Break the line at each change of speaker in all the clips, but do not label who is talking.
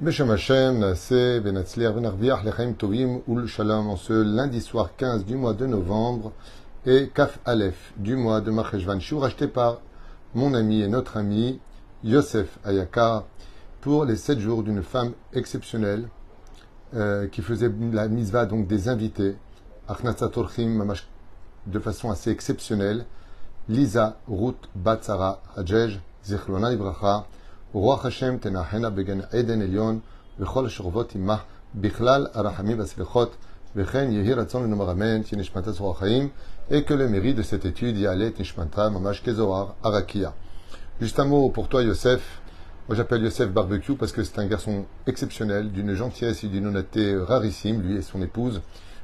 Beshem Hashem, Naase, Benatzliar, Benarviach, Lechaim Tovim, Ul Shalom, en ce lundi soir 15 du mois de novembre, et Kaf Aleph du mois de Macheshvan Shur, acheté par mon ami et notre ami Yosef Ayaka pour les 7 jours d'une femme exceptionnelle euh, qui faisait la misva donc des invités, de façon assez exceptionnelle, Lisa Ruth Batsara Hajej, Zichlona Ibracha, רוח השם תנחנה בגן עדן עליון וכל השוכבות עמך בכלל הרחמים והסליחות וכן יהי רצון לנאמר אמן תהיה נשמתה זרוע חיים et que le mérite de cette étude yale et nishmanta mamash kezoar arakia. Juste un mot pour toi Yosef. Moi j'appelle Yosef Barbecue parce que c'est un garçon exceptionnel, d'une gentillesse et d'une honnêteté rarissime, lui et son épouse.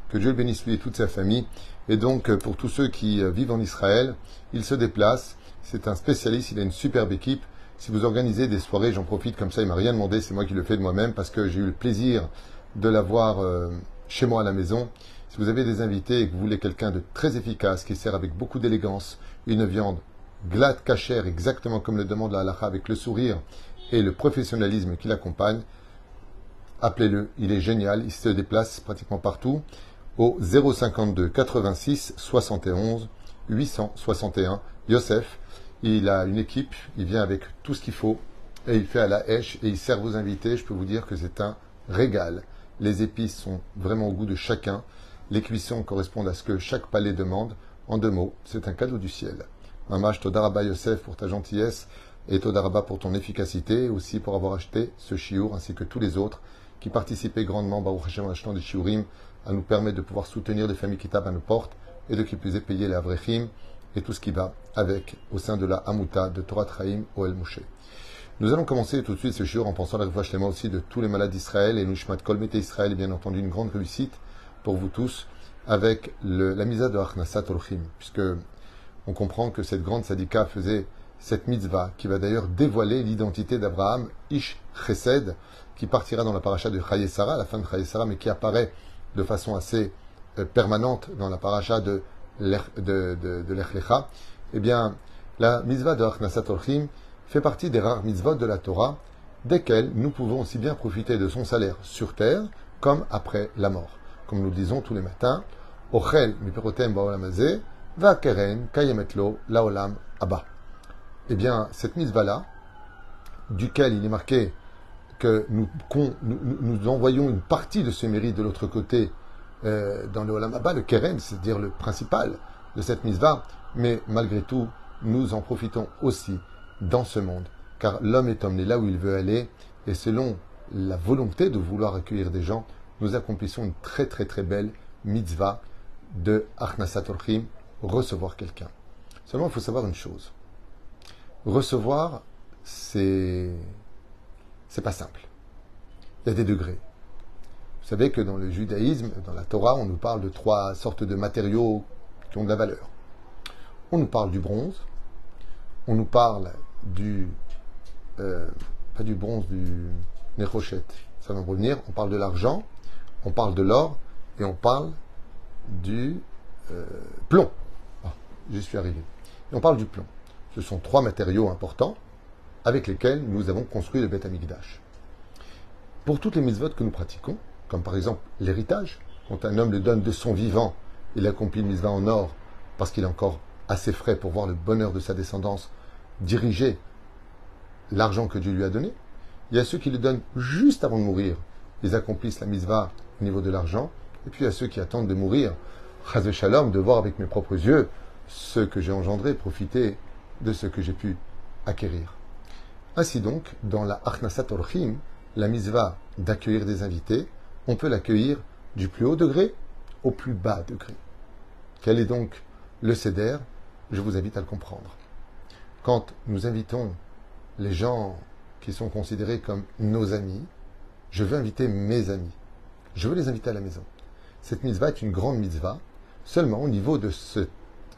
Que Dieu le bénisse lui et toute sa famille. Et donc pour tous ceux qui vivent en Israël, il se déplace. C'est un spécialiste, il a une superbe équipe. Si vous organisez des soirées, j'en profite comme ça, il m'a rien demandé, c'est moi qui le fais de moi-même parce que j'ai eu le plaisir de l'avoir euh, chez moi à la maison. Si vous avez des invités et que vous voulez quelqu'un de très efficace, qui sert avec beaucoup d'élégance, une viande glade, cachère, exactement comme le demande la halakha, avec le sourire et le professionnalisme qui l'accompagne, appelez-le, il est génial, il se déplace pratiquement partout au 052 86 71 861 Yosef il a une équipe, il vient avec tout ce qu'il faut et il fait à la hache et il sert vos invités. Je peux vous dire que c'est un régal. Les épices sont vraiment au goût de chacun. Les cuissons correspondent à ce que chaque palais demande. En deux mots, c'est un cadeau du ciel. Mamash Todaraba Yosef pour ta gentillesse et Todaraba pour ton efficacité, aussi pour avoir acheté ce chiour ainsi que tous les autres qui participaient grandement, Baruch Hashem, en achetant des shiurim, à nous permettre de pouvoir soutenir les familles qui tapent à nos portes et de qui puissent payer les avrechim et tout ce qui va avec au sein de la Hamuta de Torah Traim El Moshe. Nous allons commencer tout de suite ce jour en pensant à la moi aussi de tous les malades d'Israël et Nushmat Kol Israël est bien entendu une grande réussite pour vous tous avec la misa de Achnasat Olchim, puisque on comprend que cette grande sadika faisait cette mitzvah qui va d'ailleurs dévoiler l'identité d'Abraham, Ish Chesed, qui partira dans la paracha de Chayesara, la fin de Chayesara, mais qui apparaît de façon assez euh, permanente dans la paracha de de, l'Echlecha, eh bien, la mitzvah de Achnasat Orchim fait partie des rares mitzvot de la Torah, desquelles nous pouvons aussi bien profiter de son salaire sur terre comme après la mort. Comme nous le disons tous les matins, Ochel miperotem ba'olamazé, va keren kayemetlo laolam abba. Eh bien, cette mitzvah-là, duquel il est marqué que nous, nous envoyons une partie de ce mérite de l'autre côté euh, dans le Olam Abba, le Keren, c'est-à-dire le principal de cette mitzvah, mais malgré tout, nous en profitons aussi dans ce monde, car l'homme est emmené là où il veut aller, et selon la volonté de vouloir accueillir des gens, nous accomplissons une très très très belle mitzvah de Achnasat Orchim, recevoir quelqu'un. Seulement, il faut savoir une chose. Recevoir, c'est. C'est pas simple. Il y a des degrés. Vous savez que dans le judaïsme, dans la Torah, on nous parle de trois sortes de matériaux qui ont de la valeur. On nous parle du bronze, on nous parle du. Euh, pas du bronze, du nérochette, ça va me revenir. On parle de l'argent, on parle de l'or et on parle du euh, plomb. Ah, j'y suis arrivé. Et on parle du plomb. Ce sont trois matériaux importants avec lesquels nous avons construit le Beth Amikdash. Pour toutes les mitzvot que nous pratiquons, comme par exemple l'héritage. Quand un homme le donne de son vivant, il accomplit une mise en or parce qu'il est encore assez frais pour voir le bonheur de sa descendance diriger l'argent que Dieu lui a donné. Il y a ceux qui le donnent juste avant de mourir. Ils accomplissent la misva au niveau de l'argent. Et puis il y a ceux qui attendent de mourir, de voir avec mes propres yeux ce que j'ai engendré, profiter de ce que j'ai pu acquérir. Ainsi donc, dans la Achnasat Orchim, la misva d'accueillir des invités, on peut l'accueillir du plus haut degré au plus bas degré. Quel est donc le CEDER Je vous invite à le comprendre. Quand nous invitons les gens qui sont considérés comme nos amis, je veux inviter mes amis. Je veux les inviter à la maison. Cette mitzvah est une grande mitzvah. Seulement, au niveau de ce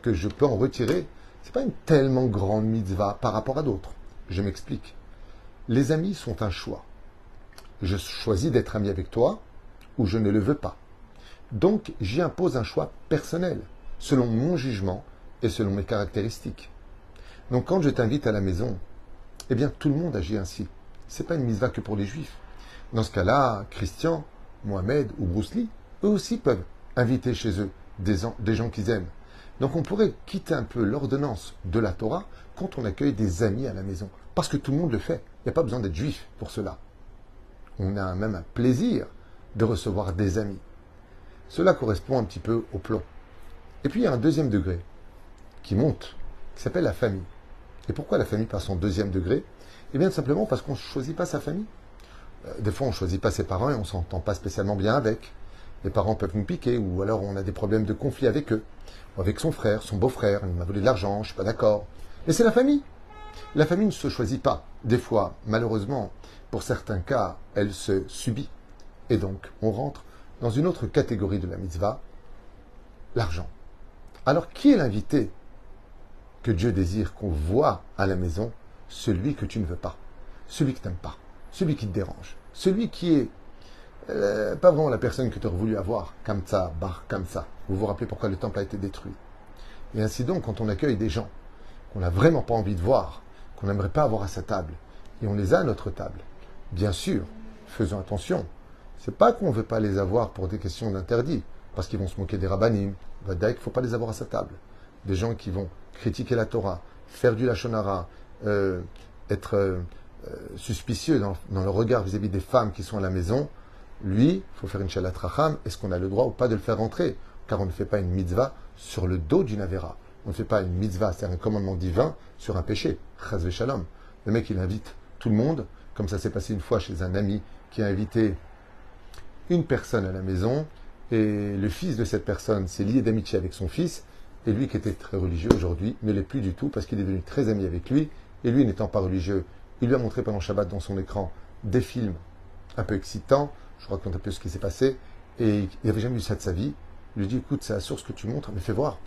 que je peux en retirer, ce n'est pas une tellement grande mitzvah par rapport à d'autres. Je m'explique. Les amis sont un choix. Je choisis d'être ami avec toi ou je ne le veux pas. Donc j'y impose un choix personnel, selon mon jugement et selon mes caractéristiques. Donc quand je t'invite à la maison, eh bien tout le monde agit ainsi. Ce n'est pas une misva que pour les juifs. Dans ce cas-là, Christian, Mohamed ou Bruce Lee, eux aussi peuvent inviter chez eux des, des gens qu'ils aiment. Donc on pourrait quitter un peu l'ordonnance de la Torah quand on accueille des amis à la maison. Parce que tout le monde le fait. Il n'y a pas besoin d'être juif pour cela. On a même un plaisir de recevoir des amis. Cela correspond un petit peu au plan. Et puis il y a un deuxième degré qui monte, qui s'appelle la famille. Et pourquoi la famille passe en deuxième degré? Eh bien, simplement parce qu'on ne choisit pas sa famille. Euh, des fois, on ne choisit pas ses parents et on ne s'entend pas spécialement bien avec. Les parents peuvent nous piquer, ou alors on a des problèmes de conflit avec eux, ou avec son frère, son beau-frère, il m'a volé de l'argent, je suis pas d'accord. Mais c'est la famille. La famille ne se choisit pas. Des fois, malheureusement, pour certains cas, elle se subit. Et donc, on rentre dans une autre catégorie de la mitzvah, l'argent. Alors, qui est l'invité que Dieu désire qu'on voit à la maison? Celui que tu ne veux pas, celui que tu n'aimes pas, celui qui te dérange, celui qui est euh, pas vraiment la personne que tu aurais voulu avoir, comme ça, bar, comme ça. Vous vous rappelez pourquoi le temple a été détruit? Et ainsi donc, quand on accueille des gens qu'on n'a vraiment pas envie de voir, qu'on n'aimerait pas avoir à sa table, et on les a à notre table, bien sûr, faisons attention. C'est pas qu'on ne veut pas les avoir pour des questions d'interdit, parce qu'ils vont se moquer des rabbinim. Il ne faut pas les avoir à sa table. Des gens qui vont critiquer la Torah, faire du lachonara, euh, être euh, suspicieux dans, dans, le regard vis-à-vis des femmes qui sont à la maison, lui, il faut faire une shalat racham. Est-ce qu'on a le droit ou pas de le faire rentrer? Car on ne fait pas une mitzvah sur le dos d'une avera. On ne fait pas une mitzvah, c'est-à-dire un commandement divin, sur un péché. Chaz shalom. Le mec, il invite tout le monde, comme ça s'est passé une fois chez un ami qui a invité une personne à la maison, et le fils de cette personne s'est lié d'amitié avec son fils, et lui qui était très religieux aujourd'hui ne l'est plus du tout parce qu'il est devenu très ami avec lui, et lui n'étant pas religieux, il lui a montré pendant Shabbat dans son écran des films un peu excitants, je raconte un peu ce qui s'est passé, et il n'avait jamais vu ça de sa vie. Il lui dit, écoute, c'est la source que tu montres, mais fais voir.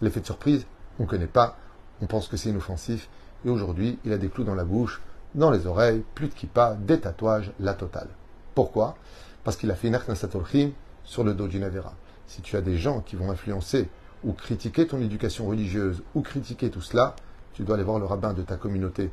L'effet de surprise, on ne connaît pas, on pense que c'est inoffensif, et aujourd'hui, il a des clous dans la bouche, dans les oreilles, plus de kippa, des tatouages, la totale. Pourquoi? Parce qu'il a fait une sur le dos d'une avera. Si tu as des gens qui vont influencer ou critiquer ton éducation religieuse ou critiquer tout cela, tu dois aller voir le rabbin de ta communauté,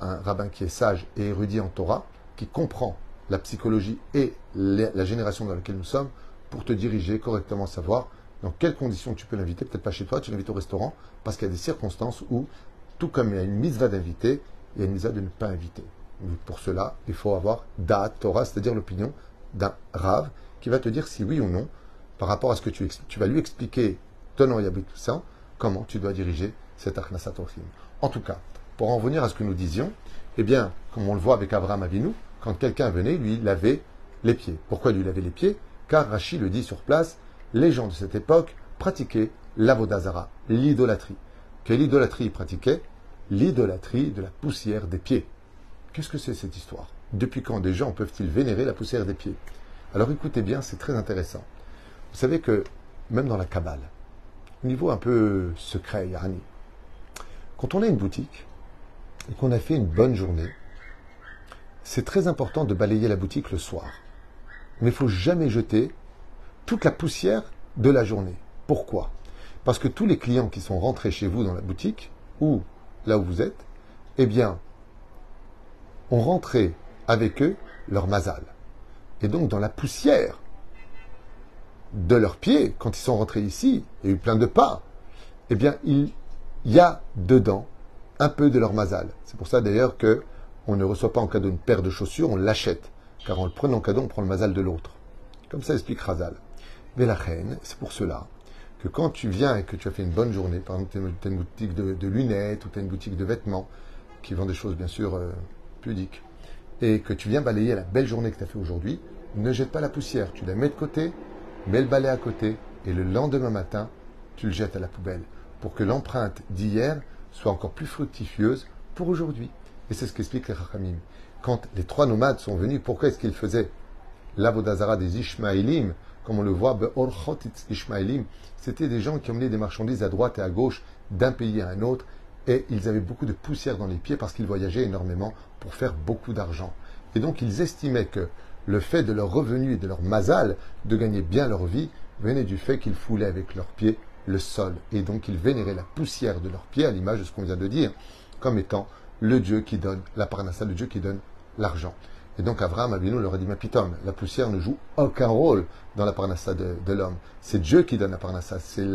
un rabbin qui est sage et érudit en Torah, qui comprend la psychologie et la génération dans laquelle nous sommes pour te diriger correctement, savoir dans quelles conditions tu peux l'inviter, peut-être pas chez toi, tu l'invites au restaurant, parce qu'il y a des circonstances où, tout comme il y a une mitzvah d'inviter, il y a une mitzvah de ne pas inviter. Pour cela, il faut avoir da'at Torah, c'est-à-dire l'opinion d'un rave qui va te dire si oui ou non, par rapport à ce que tu, tu vas lui expliquer, tenant et tout comment tu dois diriger cet Achnasat En tout cas, pour en venir à ce que nous disions, eh bien, comme on le voit avec Abraham Avinu, quand quelqu'un venait, lui lavait les pieds. Pourquoi lui laver les pieds? Car Rachi le dit sur place, les gens de cette époque pratiquaient l'avodazara, l'idolâtrie. Quelle idolâtrie ils pratiquaient L'idolâtrie de la poussière des pieds. Qu'est-ce que c'est cette histoire? Depuis quand des gens peuvent-ils vénérer la poussière des pieds? Alors écoutez bien, c'est très intéressant. Vous savez que même dans la Kabbale, au niveau un peu secret, Yarani, quand on a une boutique et qu'on a fait une bonne journée, c'est très important de balayer la boutique le soir. Mais il ne faut jamais jeter toute la poussière de la journée. Pourquoi? Parce que tous les clients qui sont rentrés chez vous dans la boutique, ou là où vous êtes, eh bien, ont rentré avec eux leur mazal. Et donc, dans la poussière de leurs pieds, quand ils sont rentrés ici, il y a eu plein de pas, eh bien, il y a dedans un peu de leur mazal. C'est pour ça d'ailleurs que on ne reçoit pas en cadeau une paire de chaussures, on l'achète. Car en le prenant en cadeau, on prend le mazal de l'autre. Comme ça explique Razal. Mais la reine, c'est pour cela que quand tu viens et que tu as fait une bonne journée, par exemple, tu as une boutique de, lunettes ou tu as une boutique de vêtements, qui vend des choses bien sûr euh, pudiques, et que tu viens balayer la belle journée que tu as fait aujourd'hui, ne jette pas la poussière. Tu la mets de côté, mets le balai à côté, et le lendemain matin, tu le jettes à la poubelle, pour que l'empreinte d'hier soit encore plus fructifieuse pour aujourd'hui. Et c'est ce qu'explique les Chachamim. Quand les trois nomades sont venus, pourquoi est-ce qu'ils faisaient l'avodazara des Ishmaélim Comme on le voit, Ishmaélim, c'était des gens qui emmenaient des marchandises à droite et à gauche d'un pays à un autre, et ils avaient beaucoup de poussière dans les pieds parce qu'ils voyageaient énormément pour faire beaucoup d'argent. Et donc ils estimaient que le fait de leur revenu et de leur mazal, de gagner bien leur vie, venait du fait qu'ils foulaient avec leurs pieds le sol. Et donc ils vénéraient la poussière de leurs pieds, à l'image de ce qu'on vient de dire, comme étant le Dieu qui donne la parnassa, le Dieu qui donne l'argent. Et donc Abraham Avinu leur a dit, ma la poussière ne joue aucun rôle dans la parnassa de, l'homme. C'est Dieu qui donne la parnassa. C'est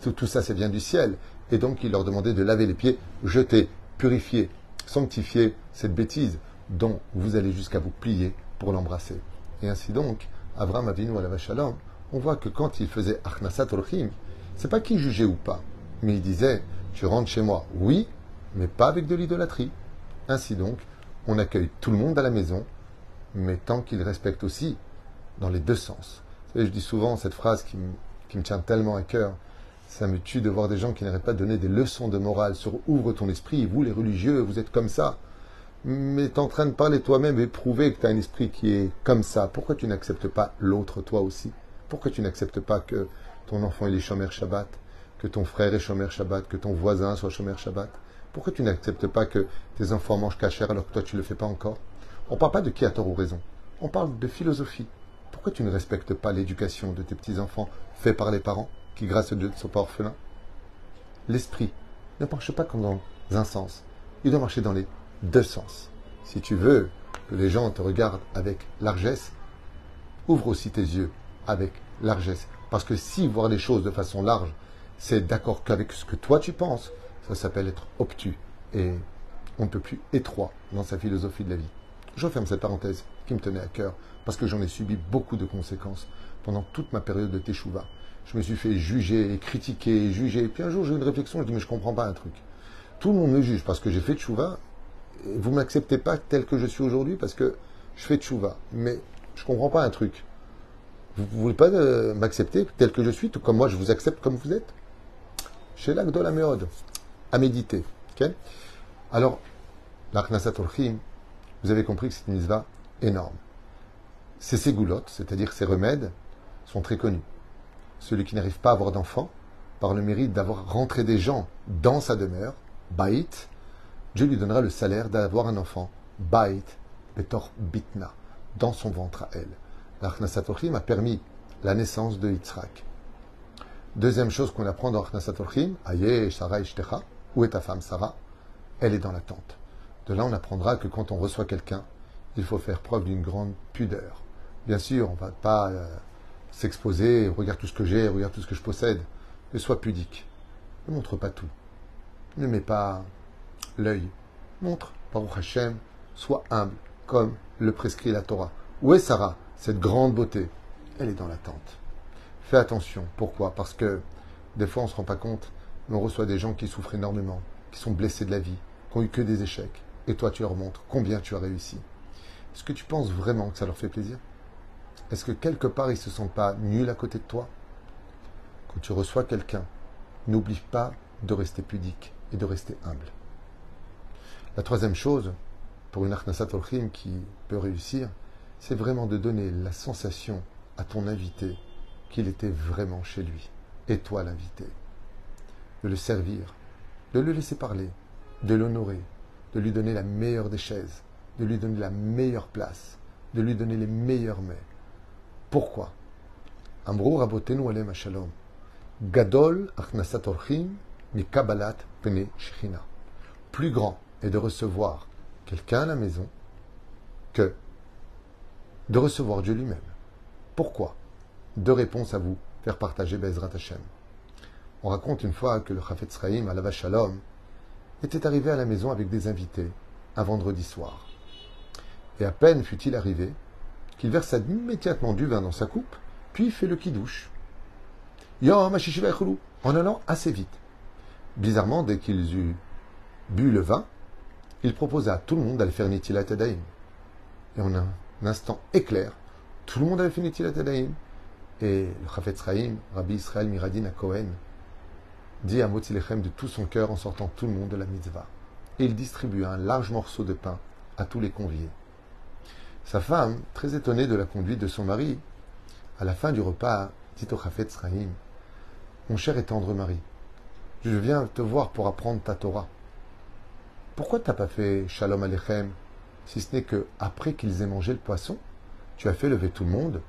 tout, tout, ça, ça vient du ciel. Et donc il leur demandait de laver les pieds, jeter, purifier, sanctifier cette bêtise dont vous allez jusqu'à vous plier pour l'embrasser. Et ainsi donc, Abraham Avinu à la Shalom, on voit que quand il faisait Achnasat Orchim, c'est pas qu'il jugeait ou pas, mais il disait, tu rentres chez moi, oui, mais pas avec de l'idolâtrie. Ainsi donc, on accueille tout le monde à la maison, mais tant qu'il respecte aussi dans les deux sens. je dis souvent cette phrase qui me, tient tellement à cœur. Ça me tue de voir des gens qui n'arrêtent pas de donner des leçons de morale sur ouvre ton esprit, vous les religieux, vous êtes comme ça. Mais tu es en train de parler toi-même et prouver que tu as un esprit qui est comme ça. Pourquoi tu n'acceptes pas l'autre toi aussi? Pourquoi tu n'acceptes pas que ton enfant est Shomer Shabbat, que ton frère est Shomer Shabbat, que ton voisin soit Shomer Shabbat? Pourquoi tu n'acceptes pas que tes enfants mangent cachère alors que toi tu ne le fais pas encore? On ne parle pas de qui a tort ou raison. On parle de philosophie. Pourquoi tu ne respectes pas l'éducation de tes petits-enfants faits par les parents? Qui, grâce à Dieu, ne sont pas orphelins L'esprit ne marche pas comme dans un sens. Il doit marcher dans les deux sens. Si tu veux que les gens te regardent avec largesse, ouvre aussi tes yeux avec largesse. Parce que si voir les choses de façon large, c'est d'accord qu'avec ce que toi tu penses, ça s'appelle être obtus. Et on ne peut plus étroit dans sa philosophie de la vie. Je ferme cette parenthèse qui me tenait à cœur, parce que j'en ai subi beaucoup de conséquences pendant toute ma période de Teshuvah. Je me suis fait juger critiquer juger. Et puis un jour, j'ai eu une réflexion, je dis, mais je comprends pas un truc. Tout le monde me juge parce que j'ai fait Teshuvah. Et vous m'acceptez pas tel que je suis aujourd'hui parce que je fais Teshuvah. Mais je comprends pas un truc. Vous ne voulez pas euh, m'accepter tel que je suis, tout comme moi je vous accepte comme vous êtes? Chez de la méode, à méditer. Alors, l'Arnasat vous avez compris que c'est une mitzvah énorme. Ces ségoulottes, c'est-à-dire ces remèdes, sont très connus. Celui qui n'arrive pas à avoir d'enfant, par le mérite d'avoir rentré des gens dans sa demeure, baït, Dieu lui donnera le salaire d'avoir un enfant, baït, betor bitna, dans son ventre à elle. L'Achnasatochim a permis la naissance de Yitzhak. Deuxième chose qu'on apprend dans Achnasatochim, Aye, Sarah, Ishtecha, où est ta femme Sarah? Elle est dans la tente. De là, on apprendra que quand on reçoit quelqu'un, il faut faire preuve d'une grande pudeur. Bien sûr, on ne va pas euh, s'exposer, regarde tout ce que j'ai, regarde tout ce que je possède, mais sois pudique. Ne montre pas tout. Ne mets pas l'œil. Montre, Baruch Hashem, sois humble, comme le prescrit la Torah. Où est Sarah, cette grande beauté? Elle est dans la tente. Fais attention. Pourquoi? Parce que des fois, on ne se rend pas compte, mais on reçoit des gens qui souffrent énormément, qui sont blessés de la vie, qui ont eu que des échecs. Et toi, tu leur montres combien tu as réussi. Est-ce que tu penses vraiment que ça leur fait plaisir? Est-ce que quelque part, ils ne se sentent pas nuls à côté de toi? Quand tu reçois quelqu'un, n'oublie pas de rester pudique et de rester humble. La troisième chose, pour une Arnasat qui peut réussir, c'est vraiment de donner la sensation à ton invité qu'il était vraiment chez lui. Et toi, l'invité. De le servir, de le laisser parler, de l'honorer, de lui donner la meilleure des chaises, de lui donner la meilleure place, de lui donner les meilleurs mets. Pourquoi? Gadol achnasat kabbalat. Plus grand est de recevoir quelqu'un à la maison que de recevoir Dieu lui-même. Pourquoi? Deux réponses à vous faire partager Bezrat Hashem. On raconte une fois que le Chafetz Chaim, à Shalom, était arrivé à la maison avec des invités un vendredi soir. Et à peine fut-il arrivé qu'il versa immédiatement du vin dans sa coupe, puis fait le kidouche. En allant assez vite. Bizarrement, dès qu'ils eurent bu le vin, il proposa à tout le monde d'aller faire Nitilat Et en un, instant éclair, tout le monde avait fait Nitilat Et le Chafetz Chaim, Rabbi Israël Miradin à Cohen, dit à Motilechem de tout son cœur en sortant tout le monde de la mitzvah. Et il distribua un large morceau de pain à tous les conviés. Sa femme, très étonnée de la conduite de son mari, à la fin du repas, dit au Chafetz Mon cher et tendre mari, je viens te voir pour apprendre ta Torah. Pourquoi tu n'as pas fait Shalom Alechem, si ce n'est que après qu'ils aient mangé le poisson, tu as fait lever tout le monde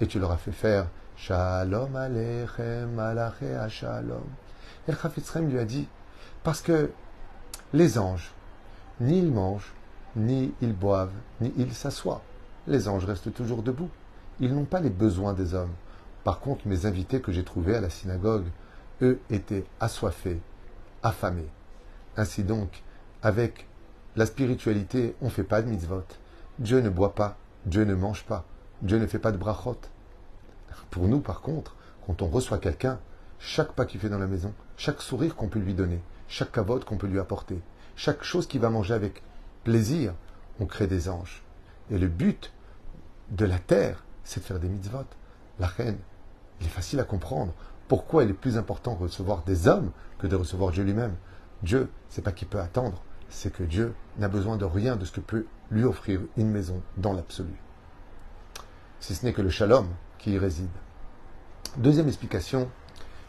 et tu leur as fait faire Shalom Alechem, Alaché Shalom? Et le Chafetz lui a dit Parce que les anges, ni ils mangent, ni ils boivent, ni ils s'assoient. Les anges restent toujours debout. Ils n'ont pas les besoins des hommes. Par contre, mes invités que j'ai trouvés à la synagogue, eux étaient assoiffés, affamés. Ainsi donc, avec la spiritualité, on ne fait pas de mitzvot. Dieu ne boit pas, Dieu ne mange pas, Dieu ne fait pas de brachot. Pour nous, par contre, quand on reçoit quelqu'un, chaque pas qu'il fait dans la maison, chaque sourire qu'on peut lui donner, chaque cavote qu'on peut lui apporter, chaque chose qu'il va manger avec plaisir, on crée des anges. Et le but de la terre, c'est de faire des mitzvot. La reine, il est facile à comprendre. Pourquoi il est plus important de recevoir des hommes que de recevoir Dieu lui-même Dieu, c'est pas qu'il peut attendre, c'est que Dieu n'a besoin de rien de ce que peut lui offrir une maison dans l'absolu. Si ce n'est que le shalom qui y réside. Deuxième explication,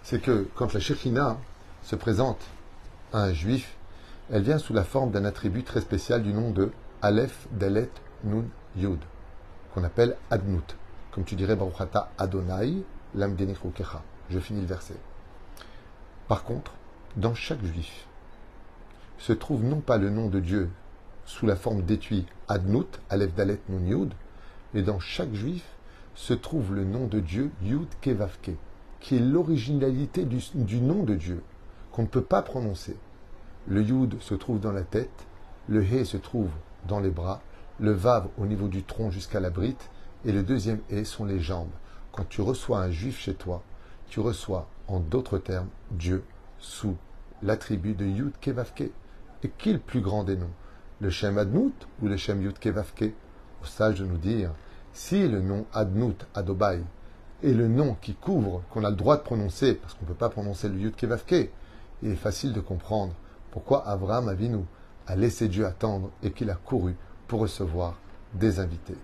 c'est que quand la Shekhina se présente à un juif, elle vient sous la forme d'un attribut très spécial du nom de Aleph, Dalet, Nun, Yud, qu'on appelle Adnut. Comme tu dirais Baruchata Adonai, Lam Kecha. Je finis le verset. Par contre, dans chaque juif, se trouve non pas le nom de Dieu sous la forme d'étui Adnut, Aleph Dalet Nun Yud, mais dans chaque juif se trouve le nom de Dieu Yud Kevavke, qui est l'originalité du, du, nom de Dieu, qu'on ne peut pas prononcer. Le Yud se trouve dans la tête, le He se trouve dans les bras, le Vav au niveau du tronc jusqu'à la brite, et le deuxième He sont les jambes. Quand tu reçois un juif chez toi, tu reçois, en d'autres termes, Dieu sous l'attribut de Yud Kevavke. Et qui est le plus grand des noms? Le Shem Adnout ou le Shem Yud Kevavke? Au sage de nous dire, si le nom Adnout, Adobai, est le nom qui couvre, qu'on a le droit de prononcer, parce qu'on ne peut pas prononcer le Yud Kevavke, il est facile de comprendre pourquoi Abraham Avinu a laissé Dieu attendre et qu'il a couru pour recevoir des invités.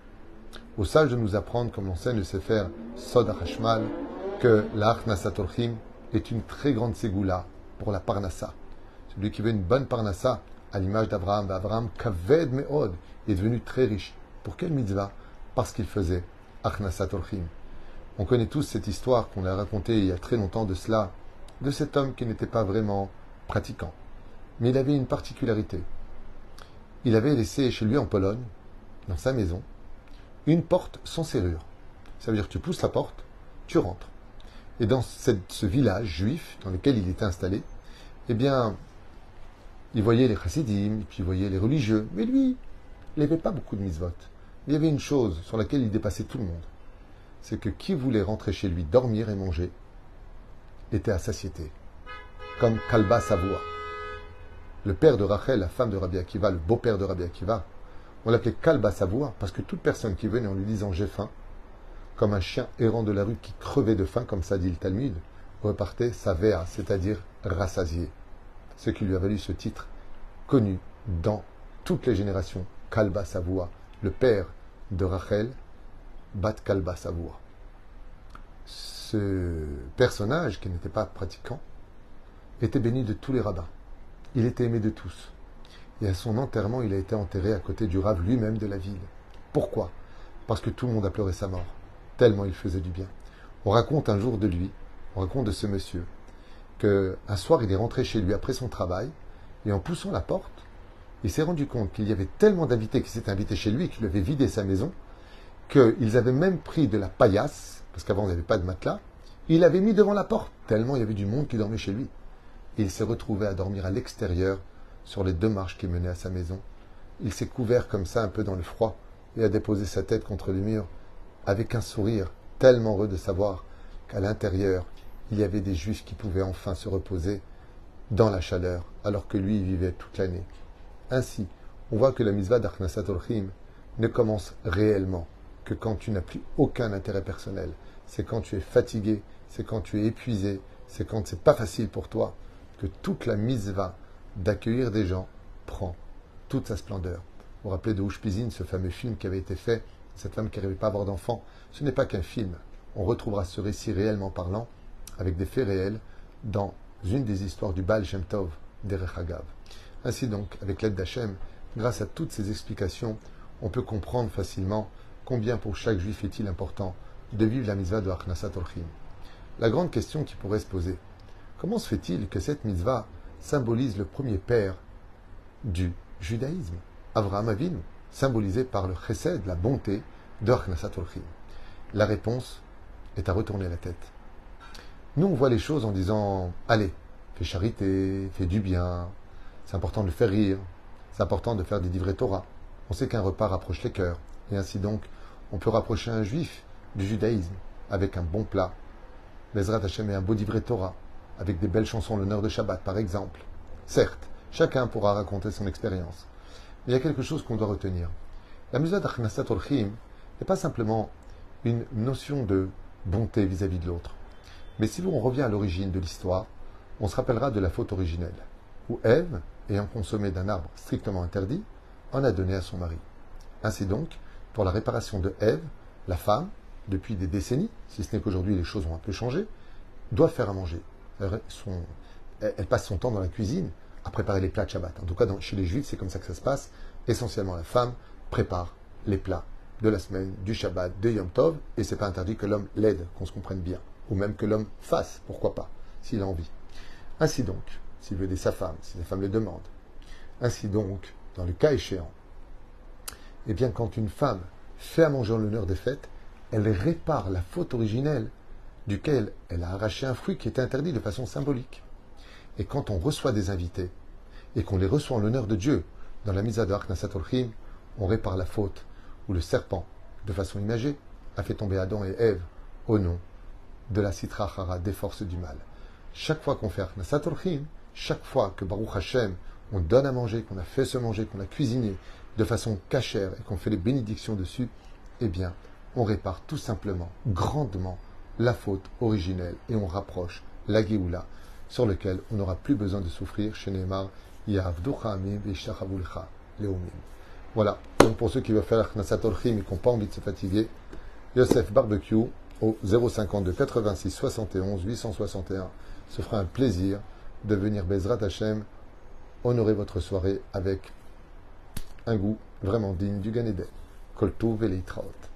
Au sage de nous apprendre, comme l'enseigne le Sefer Sod Hashmal, que l'Achnasat est une très grande ségoula pour la Parnassa. Celui qui veut une bonne parnassa, à l'image d'Abraham, Abraham, Kaved Meod, est devenu très riche. Pour quelle mitzvah? Parce qu'il faisait Achnasat Orchim. On connaît tous cette histoire qu'on a racontée il y a très longtemps de cela, de cet homme qui n'était pas vraiment pratiquant. Mais il avait une particularité. Il avait laissé chez lui en Pologne, dans sa maison, une porte sans serrure. Ça veut dire que tu pousses la porte, tu rentres. Et dans ce village juif dans lequel il était installé, eh bien, il voyait les chassidim, puis il voyait les religieux. Mais lui, il n'avait pas beaucoup de mitzvot. Il y avait une chose sur laquelle il dépassait tout le monde. C'est que qui voulait rentrer chez lui dormir et manger était à satiété. Comme Kalba Savoie. Le père de Rachel, la femme de Rabbi Akiva, le beau-père de Rabbi Akiva, on l'appelait Kalba Savoie parce que toute personne qui venait en lui disant j'ai faim, comme un chien errant de la rue qui crevait de faim, comme ça dit le Talmud, repartait Savea, c'est-à-dire rassasié ce qui lui a valu ce titre connu dans toutes les générations, Kalba Savoua, le père de Rachel, Bat Kalba Savoua. Ce personnage, qui n'était pas pratiquant, était béni de tous les rabbins. Il était aimé de tous. Et à son enterrement, il a été enterré à côté du rave lui-même de la ville. Pourquoi? Parce que tout le monde a pleuré sa mort, tellement il faisait du bien. On raconte un jour de lui, on raconte de ce monsieur, un soir, il est rentré chez lui après son travail, et en poussant la porte, il s'est rendu compte qu'il y avait tellement d'invités qui s'étaient invités chez lui, qu'il avait vidé sa maison, qu'ils avaient même pris de la paillasse, parce qu'avant, il n'y avait pas de matelas, il l'avait mis devant la porte, tellement il y avait du monde qui dormait chez lui. Il s'est retrouvé à dormir à l'extérieur, sur les deux marches qui menaient à sa maison. Il s'est couvert comme ça un peu dans le froid, et a déposé sa tête contre le mur, avec un sourire, tellement heureux de savoir qu'à l'intérieur, il y avait des juifs qui pouvaient enfin se reposer dans la chaleur, alors que lui vivait toute l'année. Ainsi, on voit que la d'Arnasat Olchim ne commence réellement que quand tu n'as plus aucun intérêt personnel. C'est quand tu es fatigué, c'est quand tu es épuisé, c'est quand c'est pas facile pour toi que toute la mitzvah d'accueillir des gens prend toute sa splendeur. Vous vous rappelez de Ushpizin, ce fameux film qui avait été fait, cette femme qui n'arrivait pas à avoir. Ce n'est pas qu'un film. On retrouvera ce récit réellement parlant avec des faits réels dans une des histoires du Baal Shem Tov d'Erech Hagav. Ainsi donc, avec l'aide d'Hachem, grâce à toutes ces explications, on peut comprendre facilement combien pour chaque juif est-il important de vivre la mitzvah de Achnasat. La grande question qui pourrait se poser, comment se fait-il que cette mitzvah symbolise le premier père du judaïsme? Avraham Avinu, symbolisé par le chesed, la bonté Olchim La réponse est à retourner la tête. Nous, on voit les choses en disant Allez, fais charité, fais du bien, c'est important de faire rire, c'est important de faire des livrets Torah. On sait qu'un repas rapproche les cœurs, et ainsi donc, on peut rapprocher un juif du judaïsme avec un bon plat. Bezrat Hashem et un beau livret Torah, avec des belles chansons l'honneur de Shabbat, par exemple. Certes, chacun pourra raconter son expérience. Mais il y a quelque chose qu'on doit retenir. La Musa d'Achnasat Olchim n'est pas simplement une notion de bonté vis-à-vis de l'autre. Mais si on revient à l'origine de l'histoire, on se rappellera de la faute originelle, où Ève, ayant consommé d'un arbre strictement interdit, en a donné à son mari. Ainsi donc, pour la réparation de Ève, la femme, depuis des décennies, si ce n'est qu'aujourd'hui les choses ont un peu changé, doit faire à manger. Elle, passe son temps dans la cuisine à préparer les plats de Shabbat. En tout cas, chez les Juifs, c'est comme ça que ça se passe. Essentiellement, la femme prépare les plats de la semaine, du Shabbat, de Yom Tov, et c'est pas interdit que l'homme l'aide, qu'on se comprenne bien, ou même que l'homme fasse, pourquoi pas, s'il a envie. Ainsi donc, s'il veut aider sa femme, si la femme le demande. Ainsi donc, dans le cas échéant, eh bien, quand une femme fait à manger en l'honneur des fêtes, elle répare la faute originelle duquel elle a arraché un fruit qui était interdit de façon symbolique. Et quand on reçoit des invités, et qu'on les reçoit en l'honneur de Dieu, dans la mise de Arknasat on répare la faute où le serpent, de façon imagée, a fait tomber Adam et Ève au nom de la Sitra Hara, des forces du mal. Chaque fois qu'on fait Arknasat chaque fois que Baruch Hashem, on donne à manger, qu'on a fait se manger, qu'on a cuisiné de façon cachère et qu'on fait les bénédictions dessus, eh bien, on répare tout simplement, grandement, la faute originelle et on rapproche la Géoula sur lequel on n'aura plus besoin de souffrir chez Neymar voilà. Donc pour ceux qui veulent faire Khnasat Orchim et qui n'ont pas envie de se fatiguer, Yosef Barbecue au 052 86 71 861 se fera un plaisir de venir Bezrat Hashem honorer votre soirée avec un goût vraiment digne du Gan Eden. Koltou Veleitraot.